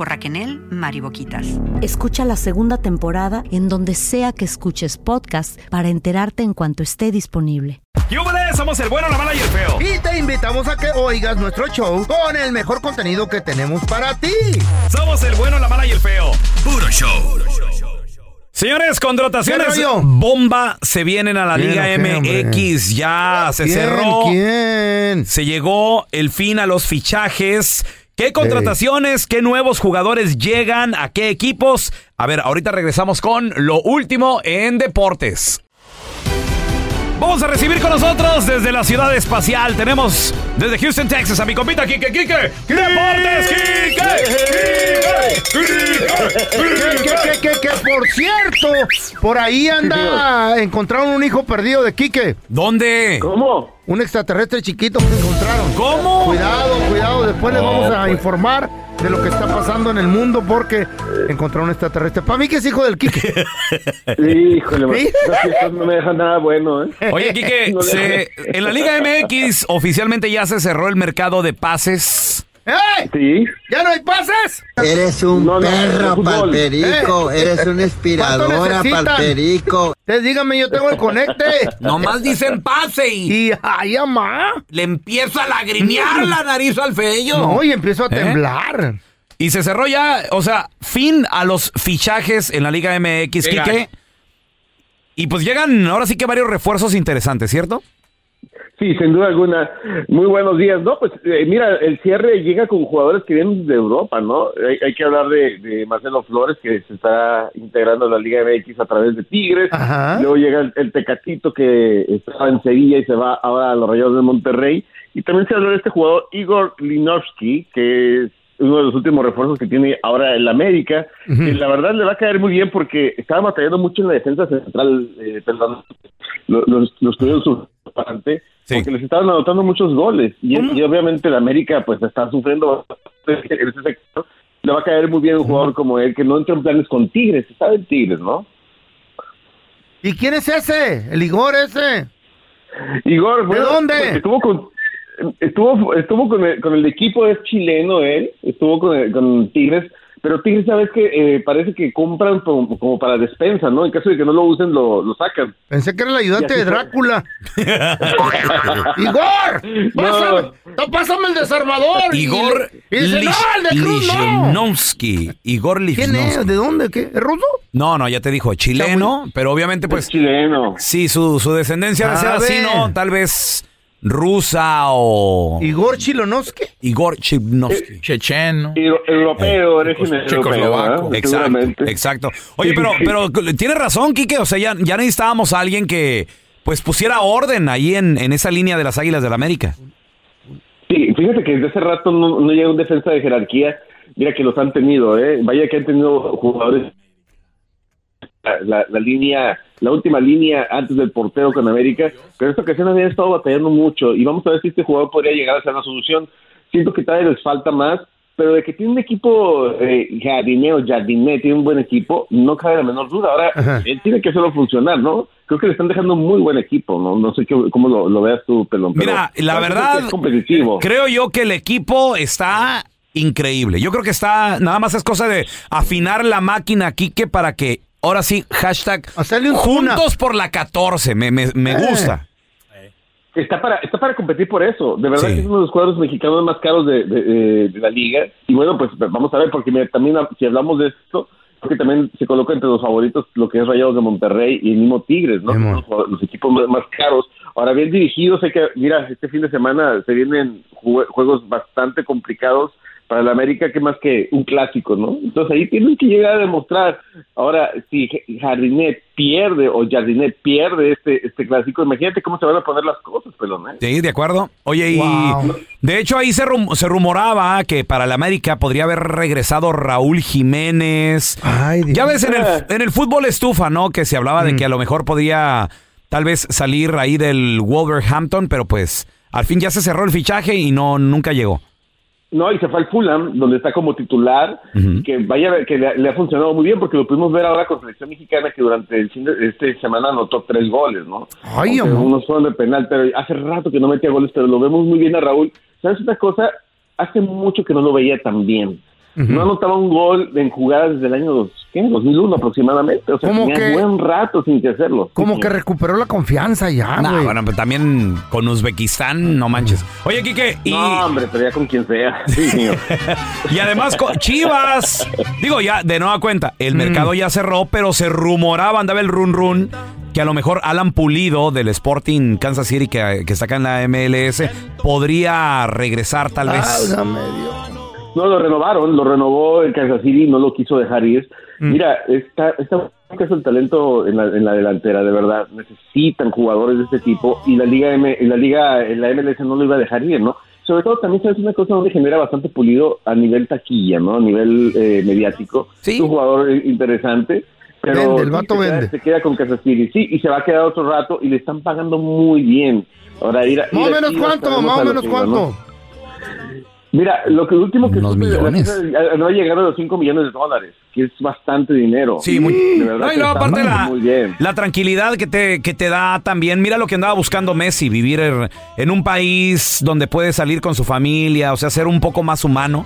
por Raquel Mariboquitas. Escucha la segunda temporada en donde sea que escuches podcast para enterarte en cuanto esté disponible. ¡Yúbales! Somos el bueno, la mala y el feo. Y te invitamos a que oigas nuestro show con el mejor contenido que tenemos para ti. Somos el bueno, la mala y el feo. Puro show. Señores, contrataciones bomba se vienen a la ¿Quién Liga? MX. Ya se ¿Quién? cerró. ¿Quién? Se llegó el fin a los fichajes. ¿Qué contrataciones? ¿Qué nuevos jugadores llegan? ¿A qué equipos? A ver, ahorita regresamos con lo último en deportes. Vamos a recibir con nosotros desde la ciudad espacial. Tenemos desde Houston, Texas, a mi compita Kike Kike. ¡Deportes, Kike! Que, que, que, por cierto, por ahí anda, encontraron un hijo perdido de Quique. ¿Dónde? ¿Cómo? Un extraterrestre chiquito que encontraron. ¿Cómo? Cuidado, cuidado, después les vamos a informar de lo que está pasando en el mundo porque encontraron un extraterrestre. Para mí que es hijo del Quique. Híjole, ¿Sí? fiestas no me dejan nada bueno, ¿eh? Oye, No le- se- en la Liga MX oficialmente ya se cerró el mercado de pases. ¡Ey! Sí. ¿Ya no hay pases? Eres un No, no, perro, palperico. Eh. Eres una ¿Cuánto inspiradora, palperico. Ustedes díganme, yo tengo el conecte. Nomás dicen pase y Y ay, amá. le empieza a lagrimear la nariz al feyo. No, y empiezo a ¿Eh? temblar. Y se cerró ya, o sea, fin a los fichajes en la Liga MX. Quique. Y pues llegan ahora sí que varios refuerzos interesantes, ¿cierto? Sí, sin duda alguna. Muy buenos días. No, pues eh, mira, el cierre llega con jugadores que vienen de Europa, ¿no? Hay, hay que hablar de, de Marcelo Flores, que se está integrando a la Liga MX a través de Tigres. Ajá. Luego llega el, el Tecatito, que estaba en Sevilla y se va ahora a los Rayados de Monterrey. Y también se habla de este jugador Igor Linovsky, que es uno de los últimos refuerzos que tiene ahora el América. que la verdad le va a caer muy bien porque estaba batallando mucho en la defensa central, eh, perdón, lo- los, los tuvieron bastante, Sí. porque les estaban anotando muchos goles. Y, y obviamente el América pues está sufriendo bastante en ese sector. Le va a caer muy bien un jugador como él, que no entra en planes con Tigres, está en Tigres, ¿no? ¿Y quién es ese? El Igor ese. Igor, bueno, dónde? pues, Estuvo con estuvo estuvo con el, con el equipo es chileno él, estuvo con, el- con Tigres, pero Tigres sabes que eh, parece que compran como, como para despensa, ¿no? En caso de que no lo usen lo, lo sacan. Pensé que era el ayudante de. Drácula. ¡Igor! ¡Pásame, no, pásame el desarmador! Igor Y, dice, no, el de Cruz no. Lichnowsky. Igor ¿Quién Lichnowsky. es? ¿De dónde? ¿Qué? ¿Es ruso? No, no, ya te dijo, chileno, pero obviamente Es pues chileno. sí, su, su descendencia de ser así. ¿no? Tal vez rusa o Igor Chilonovsky. Igor Chibnovsky. Checheno. Europeo, origen europeo. ¿verdad? Exacto, exacto. Oye, pero, pero tiene razón, Quique. O sea, ya, ya necesitábamos a alguien que pues pusiera orden ahí en, en esa línea de las Águilas del la América. Sí, fíjate que desde hace rato no, no llega un defensa de jerarquía. Mira que los han tenido, ¿eh? Vaya que han tenido jugadores. La, la- la línea, la última línea antes del portero con América, pero en esta ocasión habían estado batallando mucho y vamos a ver si este jugador podría llegar a ser la solución. Siento que todavía les falta más, pero de que tiene un equipo eh, jardineo, jardiné, tiene un buen equipo, no cabe la menor duda. Ahora, él tiene que hacerlo funcionar, ¿no? Creo que le están dejando un muy buen equipo, ¿no? No sé qué, cómo lo, lo veas tú, Pelón. pero Mira, la parece verdad, Es competitivo. creo yo que el equipo está increíble. Yo creo que está, nada más es cosa de afinar la máquina, Quique, para que ahora sí, hashtag juntos por la 14. Me, me, me Eh. gusta. Está para, está para competir por eso. De verdad que es uno de los cuadros mexicanos más caros de, de- de- de la liga. Y bueno, pues vamos a ver, porque mira, también si hablamos de esto, porque también se coloca entre los favoritos lo que es Rayados de Monterrey y el mismo Tigres, ¿no? Los, los equipos más, más caros. Ahora bien dirigidos, sé que, mira, este fin de semana se vienen jue- juegos bastante complicados para la América, que más que un clásico, ¿no? Entonces ahí tienen que llegar a demostrar. Ahora, si Jardinet pierde o Jardinet pierde este, este clásico, imagínate cómo se van a poner las cosas, pelón, ¿eh? Sí, de acuerdo. Oye, y de hecho ahí se, rum- se rumoraba que para la América podría haber regresado Raúl Jiménez. ya ves, en el, en el fútbol estufa, ¿no? Que se hablaba de que a lo mejor podía tal vez salir ahí del Wolverhampton, pero pues al fin ya se cerró el fichaje y no nunca llegó. No, y se fue al Fulham, donde está como titular, que vaya, que le, le ha funcionado muy bien, porque lo pudimos ver ahora con selección mexicana, que durante el fin de este semana anotó tres goles, ¿no? Ay, unos fueron de penal, pero hace rato que no metía goles, pero lo vemos muy bien a Raúl. ¿Sabes una cosa? Hace mucho que no lo veía tan bien. No anotaba un gol en jugadas desde el año dos- ¿qué? 2001 aproximadamente. O sea, ¿Cómo tenía que? buen rato sin que hacerlo. Como que recuperó la confianza ya, bueno, pero también con Uzbekistán, no manches. Oye, Quique, y... No, hombre, pero ya con quien sea. Sí. Y además, con Chivas, digo ya, de nueva cuenta, el Mm. mercado ya cerró, pero se rumoraba, andaba el run run, que a lo mejor Alan Pulido del Sporting Kansas City, que, que está acá en la MLS, podría regresar tal vez. No, lo renovaron, lo renovó el Kansas City, no lo quiso dejar ir. Mm. Mira, está, está es el talento en la, en la delantera, de verdad. Necesitan jugadores de este tipo y la Liga M, en la Liga, en la MLS no lo iba a dejar ir, ¿no? Sobre todo también sabes una cosa donde genera bastante pulido a nivel taquilla, ¿no? A nivel eh, mediático. Es un jugador eh, interesante. Pero Vende, el sí, vato se queda- vende. se queda con Kansas City, sí, y se va a quedar otro rato y le están pagando muy bien. Ahora ir a, Más o menos cuánto, más o menos cuánto. Mira, lo que último que Unos de millones. va a llegar a los 5 millones de dólares, que es bastante dinero. Sí, muy, de verdad. No, y luego aparte la, muy bien. la tranquilidad que te, que te da también. Mira lo que andaba buscando Messi, vivir er- en un país donde puede salir con su familia, o sea, ser un poco más humano.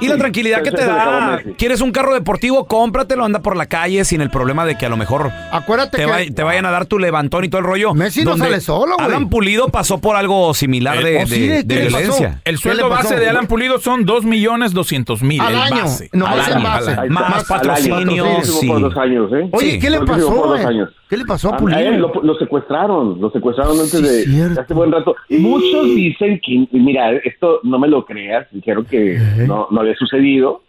Y la Sí, tranquilidad que te da. ¿Quieres un carro deportivo? Cómpratelo, anda por la calle sin el problema de que a lo mejor Acuérdate te, que vay- te vayan a dar tu levantón y todo el rollo. Messi no sale solo, güey. Alan Pulido pasó por algo similar de, Eh, de- sí, de ¿qué le pasó? violencia. El ¿Qué sueldo pasó? Base de Alan Pulido son 2 millones 200 mil. Al año, base. nomás Al año, base. al. Más patrocinio sí. por dos años, ¿eh? Oye, Sí. ¿qué le pasó, por dos güey? años. ¿Qué le pasó a A él Pulido? lo, lo secuestraron, lo secuestraron antes Sí, de cierto. hace buen rato. Muchos dicen que, mira, esto no me lo creas, dijeron que no, no había sucedido,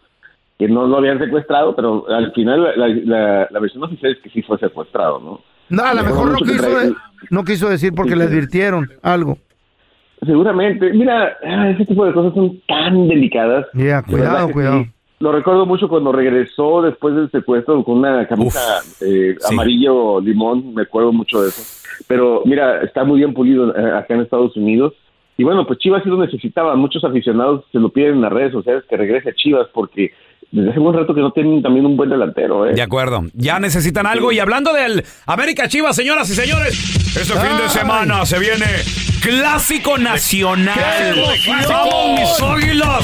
que no lo habían secuestrado, pero al final la, la- la versión oficial es que sí fue secuestrado, ¿no? No, a lo Me mejor no quiso, de- no quiso decir porque Sí, le advirtieron algo. Seguramente, mira, ah, ese tipo de cosas son tan delicadas. Ya, cuidado, cuidado. sí. Lo recuerdo mucho cuando regresó después del secuestro con una camisa eh, sí. amarillo limón, me acuerdo mucho de eso. Pero mira, está muy bien pulido eh, acá en Estados Unidos. Y bueno, pues Chivas sí lo necesitaba. Muchos aficionados se lo piden en las redes sociales que regrese a Chivas porque desde hace un rato que no tienen también un buen delantero. ¿eh? De acuerdo. Ya necesitan algo. Y hablando del América Chivas, señoras y señores, este fin de semana se viene Clásico Nacional. ¡Vamos, mis águilas!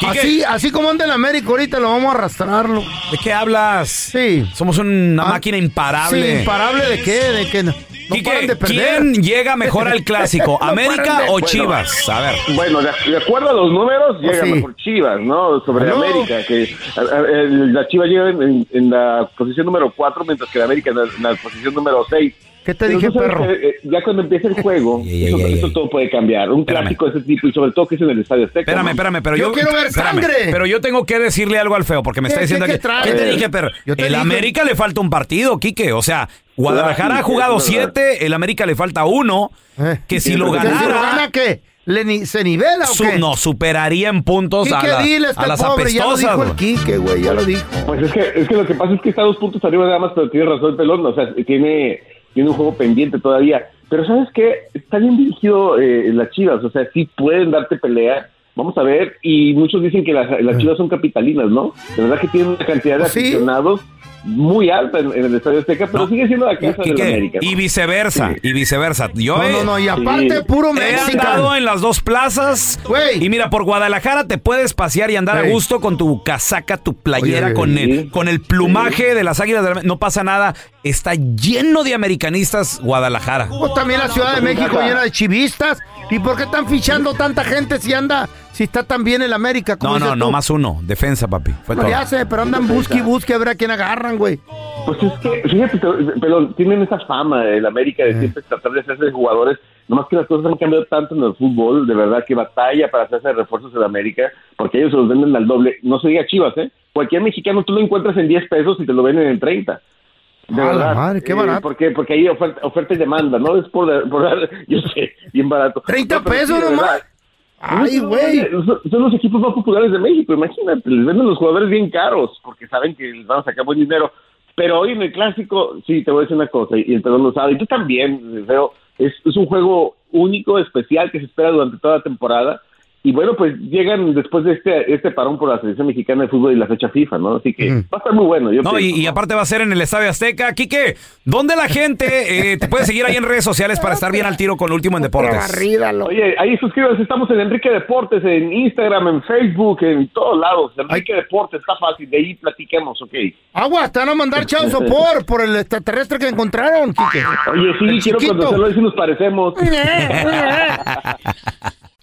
Quique, Así, así como anda el América ahorita, lo vamos a arrastrarlo. ¿De qué hablas? Sí. Somos una Ah, máquina imparable. Sí, imparable de qué, de qué. No, no Quique, paran de perder. ¿quién llega mejor al clásico? No ¿América de- o Bueno, Chivas? A ver. Bueno, de, de acuerdo a los números, llega sí. mejor Chivas, ¿no? Sobre. América, que a- a- el- la Chivas llega en, en- en la posición número 4, mientras que la América en la, en la posición número 6. ¿Qué te Pero dije, perro? que, eh, ya cuando empieza el juego, Ey, ey, eso, ey, eso ey. todo puede cambiar. Un Espérame. clásico de ese tipo y sobre todo que es en el Estadio Azteca. Espérame, espérame, pero Yo yo. quiero ver espérame, sangre. Pero yo tengo que decirle algo al feo, porque me ¿Qué, está diciendo que. qué te dije, te el dije. América le falta un partido, Quique. O sea, Guadalajara Sí, ha jugado siete, el América le falta uno. Eh. Que si lo porque ¿Que si lo ganara. gana qué? ¿Le ni- ¿Se nivela o su- qué? no, superaría en puntos a, Quique, la- dile, a este las pobre, ya lo apestosas. dijo el güey. Quique, güey, ya lo dijo. Pues es que, es que lo que pasa es que está dos puntos arriba nada más, pero tiene razón el pelón. O sea, tiene, tiene un juego pendiente todavía. Pero ¿sabes qué? Está bien dirigido eh, las Chivas. O sea, sí pueden darte pelea. Vamos a ver. Y muchos dicen que las, las Chivas son capitalinas, ¿no? De verdad que tienen una cantidad de sí. aficionados muy alta en, en el Estadio Azteca, pero No. sigue siendo la casa de América. ¿no? y viceversa, y viceversa. Yo No, he- no, no, y aparte, Sí. puro He México. andado en las dos plazas. Güey. Y mira, por Guadalajara te puedes pasear y andar a gusto con tu casaca, tu playera, Oye, con, sí. el, con el plumaje de las águilas. de la- No pasa nada. Está lleno de americanistas Guadalajara. Pues también la Ciudad de México llena de chivistas. ¿Y por qué están fichando tanta gente si anda, si está tan bien el América? como No, no, dices no tú? más uno. Defensa, papi. Fue No todo. le hace, pero andan busque y busque a ver a quién agarran, güey. Pues es que, fíjate, te- pero tienen esa fama el América de siempre tratar de hacerse de jugadores. Nomás que las cosas han cambiado tanto en el fútbol, de verdad que batalla para hacerse de refuerzos en América, porque ellos se los venden al doble. No se diga Chivas, ¿eh? Cualquier mexicano tú lo encuentras en 10 pesos y te lo venden en 30. De A la verdad. madre, qué Eh, barato. porque, porque hay oferta, oferta y demanda, ¿no? Es por, por yo sé, bien barato. 30 No, pero sí, pesos de nomás. verdad. Ay, güey. Son, los equipos más populares de México, imagínate, les venden los jugadores bien caros porque saben que les van a sacar buen dinero. Pero hoy en el clásico, sí, te voy a decir una cosa, y el perdón lo sabe, y tú también, Feo, es, es un juego único, especial, que se espera durante toda la temporada. Y bueno, pues llegan después de este, este parón por la selección mexicana de fútbol y la fecha FIFA, ¿no? Así que va a estar muy bueno. Yo No, y, pienso. y aparte va a ser en el Estadio Azteca. Quique, ¿dónde la gente eh, te puede seguir ahí en redes sociales para estar bien al tiro con lo último en deportes? Oye, ahí suscríbanse, estamos en Enrique Deportes, en Instagram, en Facebook, en todos lados. Enrique Deportes, está fácil, de ahí platiquemos, ¿ok? Agua, te van a mandar chao sopor por el extraterrestre que encontraron, Quique. Oye, sí, El quiero chiquito. conocerlo, a ver si nos parecemos.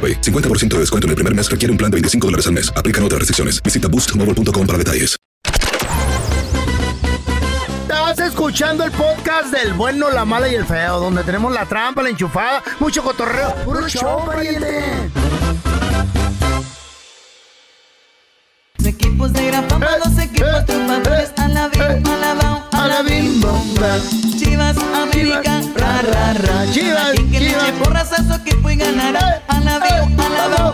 AroPay. 50% de descuento en el primer mes requiere un plan de 25 dólares al mes. Aplican otras restricciones. Visita boostmobile.com para detalles. Estás escuchando el podcast del bueno, la mala y el feo, donde tenemos la trampa, la enchufada, mucho cotorreo. ¡Puro show, pariente! Equipos de gran fama, dos equipos triunfadores a la bim, a la bam, a la bim, bomba. Chivas, América, ra, ra, ra. Chivas, Y que le eche porras a su equipo y ganará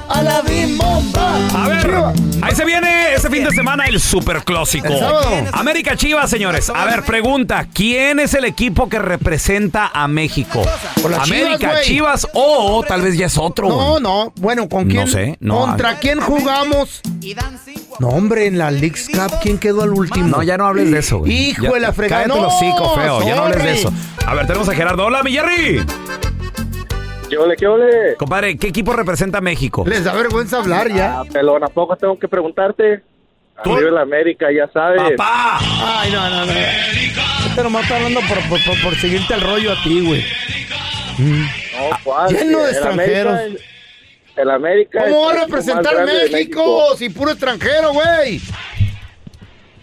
a la bomba. Ver, ahí se viene este fin de semana el super clásico. América Chivas, señores. A ver, pregunta: ¿quién es el equipo que representa a México? América, Chivas, o tal vez ya es otro. No, no, bueno, ¿con No quién? sé, no. ¿Contra quién jugamos? No, hombre, en la League's Cup, ¿quién quedó al último? No, ya no hables de eso, güey. Hijo Ya- de la fregada. Cállate no, los hocico, feo. Ya no hables de eso. A ver, tenemos a Gerardo. Hola, mi Jerry. ¿Qué ole, qué ole? Compadre, ¿qué equipo representa a México? Les da vergüenza hablar ya. Ah, pelón, ¿a poco tengo que preguntarte? Arriba la América, ya sabes. ¡Papá! Ay, no, no, no. Este nomás está hablando por, por, por- por seguirte el rollo a ti, güey. Mm. No, ¿cuál? Lleno de El extranjeros. América es- El América ¿Cómo va a el representar de México si puro extranjero, güey?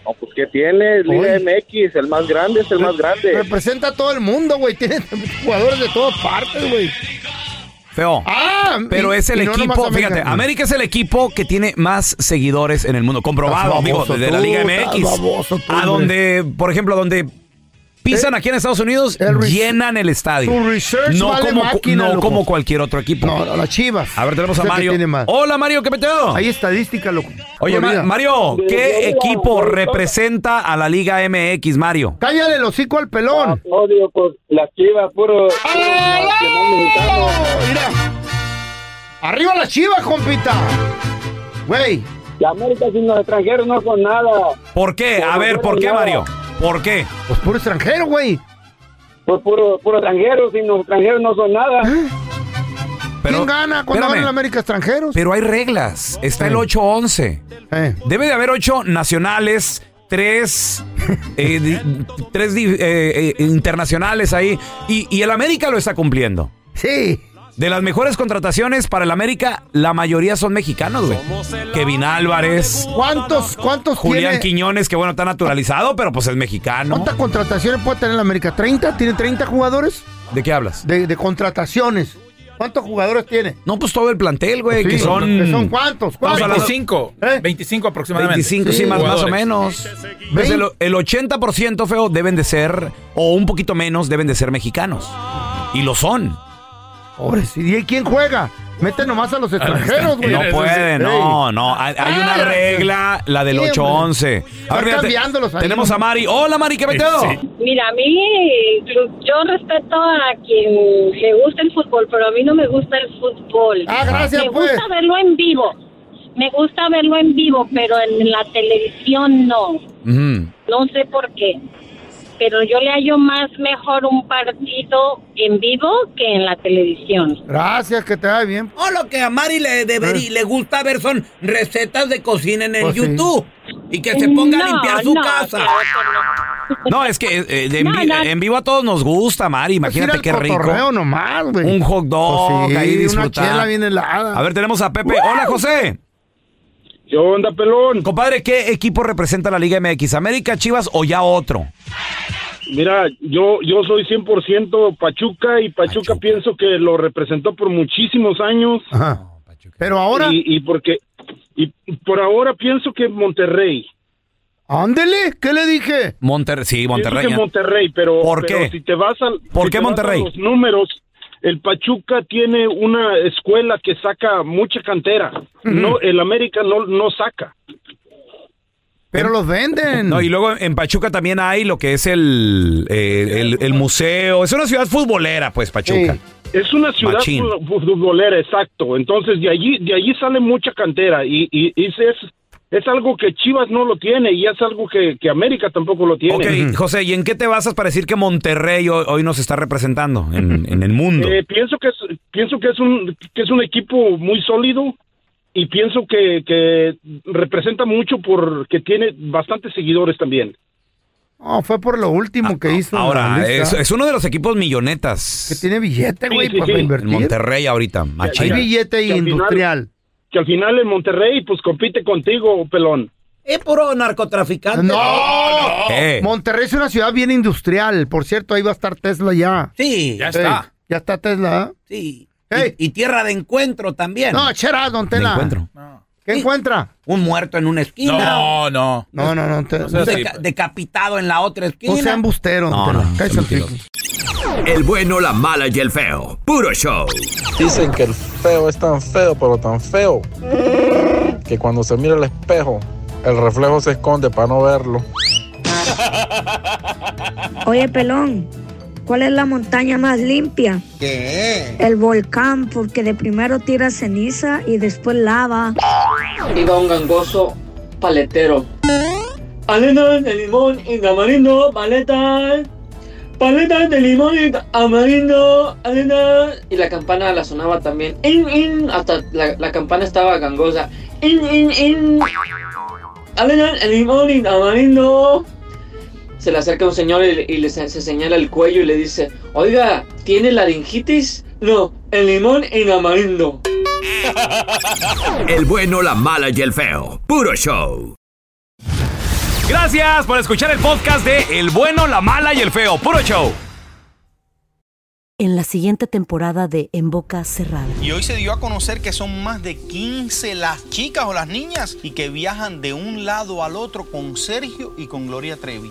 No, pues ¿qué tiene? Liga MX, el más grande es el más grande. Representa a todo el mundo, güey. Tiene jugadores de todas partes, güey. Feo. Ah, Pero y- es el y no nomás equipo, América. fíjate, América es el equipo que tiene más seguidores en el mundo, comprobado, Estás amigo, baboso de la Liga MX. baboso tú, a donde, por ejemplo, donde pisan aquí en Estados Unidos, llenan el estadio. tu research no vale como, máquina, no loco. como cualquier otro equipo. No, no, las chivas. A ver, tenemos a el Mario. Hola, Mario, ¿qué peteo? Hay estadística, loco. Oye, Ma-. Mario, ¿qué equipo representa a la Liga MX, Mario? Cállale el hocico al pelón. Odio, pues las chivas, puro. Mira. Arriba las chivas, compita. Güey. La América sin los extranjeros no son nada. ¿Por qué? A ver, ¿por qué, nada. Mario? ¿Por qué? Pues puro extranjero, güey. Pues puro, puro extranjero, sin los extranjeros no son nada. ¿Quién gana cuando espérame. van en la América extranjeros? Pero hay reglas. Está el Eh. 8-11. Eh. Debe de haber ocho nacionales, tres, eh, di- tres di- eh, eh, internacionales ahí. Y, y el América lo está cumpliendo. Sí. De las mejores contrataciones para el América, la mayoría son mexicanos, güey. Kevin Álvarez, ¿Cuántos, cuántos Julián tiene? Quiñones, que bueno, está naturalizado, pero pues es mexicano. ¿Cuántas contrataciones puede tener la América? ¿30? ¿Tiene 30 jugadores? ¿De qué hablas? De, de contrataciones. ¿Cuántos jugadores tiene? No, pues todo el plantel, güey, Sí, que son... ¿que son cuántos? Vamos a ¿Cuántos? 25. 25 aproximadamente. 25, sí, más, más o menos. Pues el, el 80% feo deben de ser, o un poquito menos, deben de ser mexicanos. Y lo son. Pobres. ¿Y quién juega? Mete nomás a los extranjeros, güey. No puede, no, no. Hay, hay una Ah, regla, la del sí, 8-11. Están fíjate, cambiándolos ahí, Tenemos ¿no? a Mari. Hola, Mari, ¿qué meteo? Mira, a mí yo respeto a quien le gusta el fútbol, pero a mí no me gusta el fútbol. Ah, gracias, Me pues. gusta verlo en vivo. Me gusta verlo en vivo, pero en la televisión no. No sé por qué. Pero yo le hallo más mejor un partido en vivo que en la televisión. Gracias, que te vaya bien. O lo que a Mari le, deberí- le gusta ver son recetas de cocina en el Pues sí. YouTube. Y que se ponga a No, limpiar su no, casa. No, es que eh, en, No, vi- no. en vivo a todos nos gusta, Mari. Imagínate qué rico. Pues nomás, güey. Un hot dog Pues sí, ahí una disfrutar. chela bien helada. A ver, tenemos a Pepe. Hola, José. ¿Qué onda, pelón? Compadre, ¿qué equipo representa la Liga MX? ¿América, Chivas o ya otro? Mira, yo yo soy 100% Pachuca y Pachuca, pienso que lo representó por muchísimos años. Ajá. Pero ahora. Y, y porque y por ahora pienso que Monterrey. Ándele, ¿qué le dije? Monterrey, sí, Monterrey. Monterrey, pero, ¿Por pero qué? si te vas al ¿Por si qué te vas a Monterrey? los números, el Pachuca tiene una escuela que saca mucha cantera. No, el América no no saca. Pero los venden. No, y luego en Pachuca también hay lo que es el, eh, el, el museo. Es una ciudad futbolera, pues, Pachuca. Es una ciudad Machín. futbolera, exacto. Entonces de allí de allí sale mucha cantera y, y, y es, es algo que Chivas no lo tiene y es algo que, que América tampoco lo tiene. Ok, José, ¿y en qué te basas para decir que Monterrey hoy, hoy nos está representando en, en el mundo? Eh, pienso que es pienso que es un que es un equipo muy sólido y pienso que, que representa mucho porque tiene bastantes seguidores también. No, fue por lo último que hizo. Ah, Ahora, la lista. es, es uno de los equipos millonetas. Que tiene billete, güey, Sí, sí, para sí. invertir. En Monterrey ahorita, Hay machín. billete Que industrial. Que al final en Monterrey pues compite contigo, pelón. Es puro narcotraficante. No, Eh. Monterrey es una ciudad bien industrial. Por cierto, ahí va a estar Tesla ya. Sí. Ya está. ya está Tesla. ¿eh? Sí. Y, y tierra de encuentro también. No, chera, don De Tela. encuentro. ¿Qué encuentra? Un muerto en una esquina. No, no. No, no, no. te- sea, sí. Deca- decapitado en la otra esquina. no sean busteros, No, no, el. El bueno, la mala y el feo. Puro show. Dicen que el feo es tan feo, pero tan feo, que cuando se mira al espejo, el reflejo se esconde para no verlo. Oye, pelón, ¿cuál es la montaña más limpia? ¿Qué? El volcán, porque de primero tira ceniza y después lava. Iba un gangoso paletero. Paletas de limón y tamarindo, paletas. Paletas de limón y tamarindo, paletas. Y la campana la sonaba también. In, in, hasta la, la campana estaba gangosa. In, in, in. Paletas de limón y tamarindo. Se le acerca un señor y, y le se, se señala el cuello y le dice, oiga, ¿tiene laringitis? No, el limón y tamarindo. El bueno, la mala y el feo. Puro show. Gracias por escuchar el podcast de El bueno, la mala y el feo. Puro show. En la siguiente temporada de En Boca Cerrada. Y hoy se dio a conocer que son más de 15 las chicas o las niñas y que viajan de un lado al otro con Sergio y con Gloria Trevi.